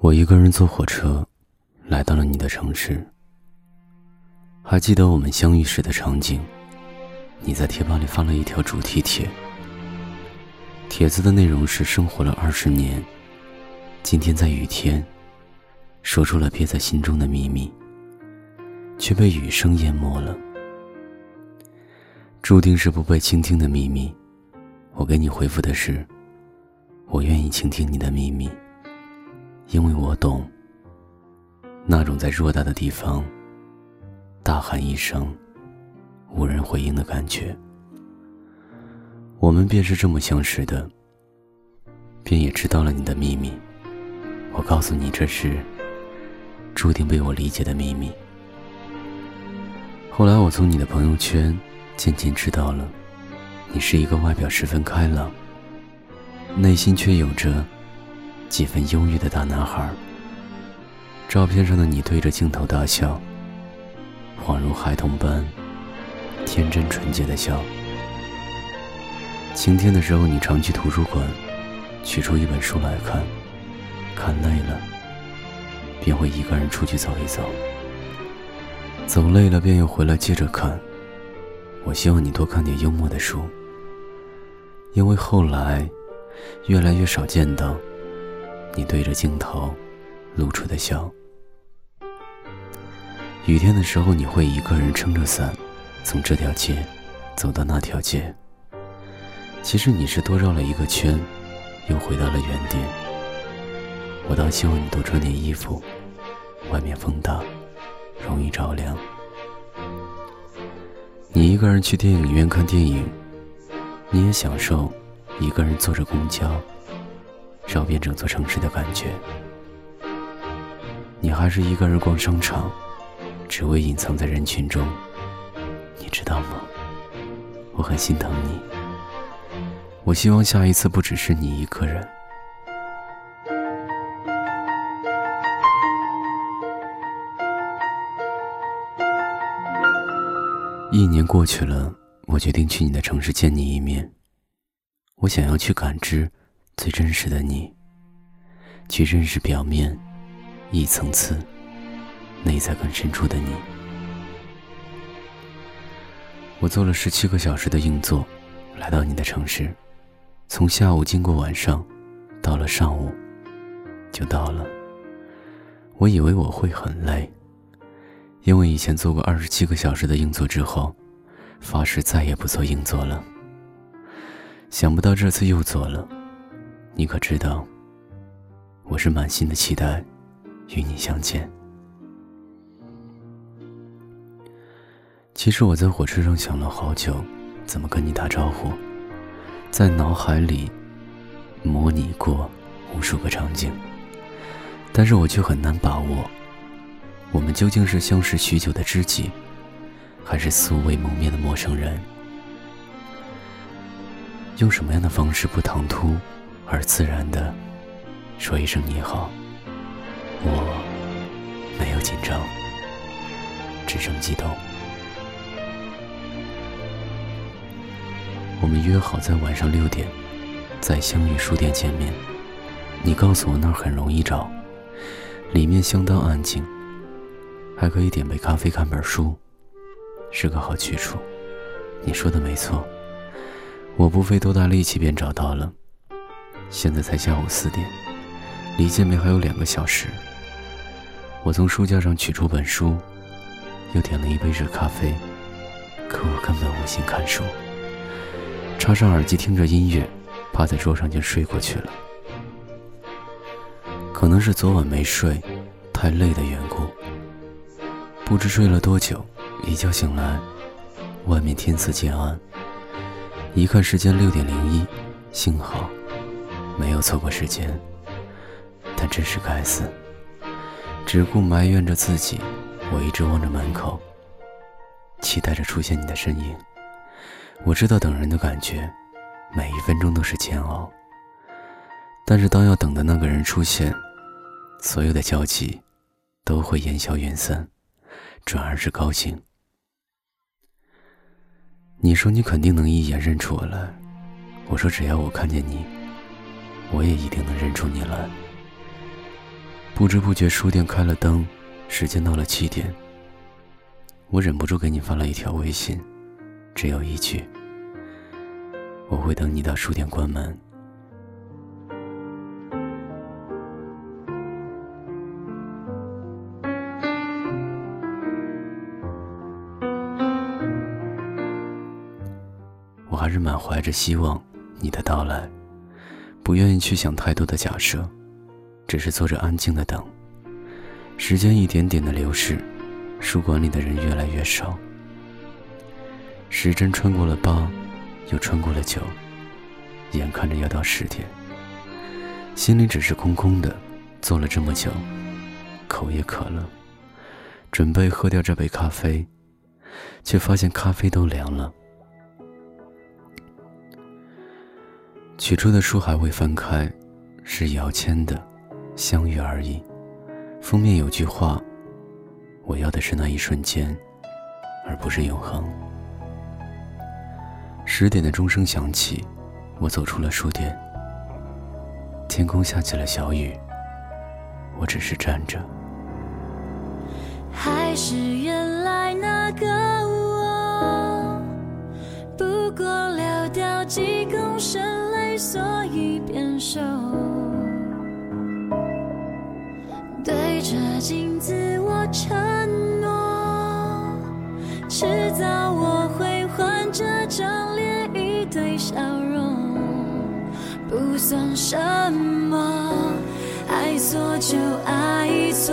我一个人坐火车，来到了你的城市。还记得我们相遇时的场景，你在贴吧里发了一条主题帖，帖子的内容是生活了二十年，今天在雨天，说出了憋在心中的秘密，却被雨声淹没了，注定是不被倾听的秘密。我给你回复的是，我愿意倾听你的秘密。因为我懂，那种在偌大的地方大喊一声，无人回应的感觉。我们便是这么相识的，便也知道了你的秘密。我告诉你，这是注定被我理解的秘密。后来，我从你的朋友圈渐渐知道了，你是一个外表十分开朗，内心却有着。几分忧郁的大男孩。照片上的你对着镜头大笑，恍如孩童般天真纯洁的笑。晴天的时候，你常去图书馆，取出一本书来看，看累了，便会一个人出去走一走，走累了便又回来接着看。我希望你多看点幽默的书，因为后来越来越少见到。你对着镜头露出的笑。雨天的时候，你会一个人撑着伞，从这条街走到那条街。其实你是多绕了一个圈，又回到了原点。我倒希望你多穿点衣服，外面风大，容易着凉。你一个人去电影院看电影，你也享受一个人坐着公交。绕遍整座城市的感觉，你还是一个人逛商场，只为隐藏在人群中。你知道吗？我很心疼你。我希望下一次不只是你一个人。一年过去了，我决定去你的城市见你一面。我想要去感知。最真实的你，去认识表面一层次、内在更深处的你。我坐了十七个小时的硬座，来到你的城市，从下午经过晚上，到了上午，就到了。我以为我会很累，因为以前坐过二十七个小时的硬座之后，发誓再也不坐硬座了。想不到这次又坐了。你可知道，我是满心的期待与你相见。其实我在火车上想了好久，怎么跟你打招呼，在脑海里模拟过无数个场景，但是我却很难把握，我们究竟是相识许久的知己，还是素未谋面的陌生人？用什么样的方式不唐突？而自然的说一声你好，我没有紧张，只剩激动。我们约好在晚上六点在相遇书店见面。你告诉我那儿很容易找，里面相当安静，还可以点杯咖啡看本书，是个好去处。你说的没错，我不费多大力气便找到了。现在才下午四点，离见面还有两个小时。我从书架上取出本书，又点了一杯热咖啡，可我根本无心看书。插上耳机听着音乐，趴在桌上就睡过去了。可能是昨晚没睡，太累的缘故，不知睡了多久，一觉醒来，外面天色渐暗。一看时间六点零一，幸好。没有错过时间，但真是该死！只顾埋怨着自己，我一直望着门口，期待着出现你的身影。我知道等人的感觉，每一分钟都是煎熬。但是当要等的那个人出现，所有的焦急都会烟消云散，转而是高兴。你说你肯定能一眼认出我来，我说只要我看见你。我也一定能认出你来。不知不觉，书店开了灯，时间到了七点。我忍不住给你发了一条微信，只有一句：“我会等你到书店关门。”我还是满怀着希望你的到来，不愿意去想太多的假设。只是坐着安静的等，时间一点点的流逝，书馆里的人越来越少。时针穿过了八，又穿过了九，眼看着要到十点，心里只是空空的。坐了这么久，口也渴了，准备喝掉这杯咖啡，却发现咖啡都凉了。取出的书还未翻开，是姚谦的。相遇而已。封面有句话：“我要的是那一瞬间，而不是永恒。”十点的钟声响起，我走出了书店。天空下起了小雨，我只是站着。还是原来那个我，不过流掉几公升了，所以变瘦。对着镜子，我承诺，迟早我会换这张脸，一堆笑容，不算什么，爱错就爱错，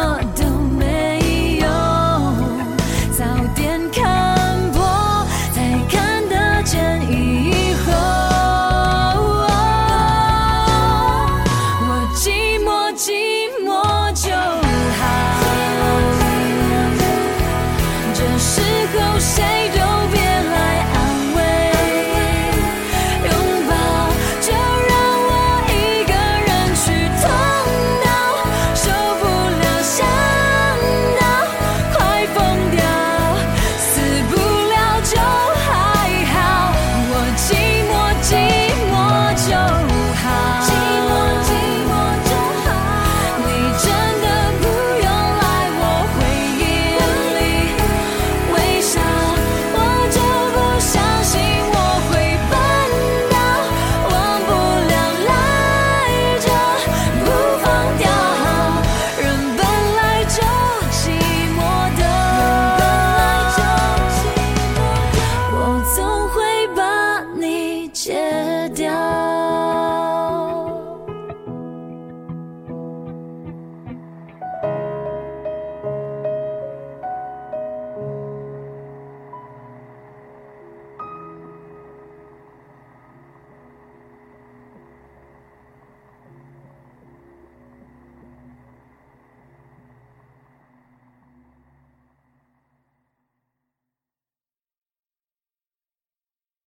mud.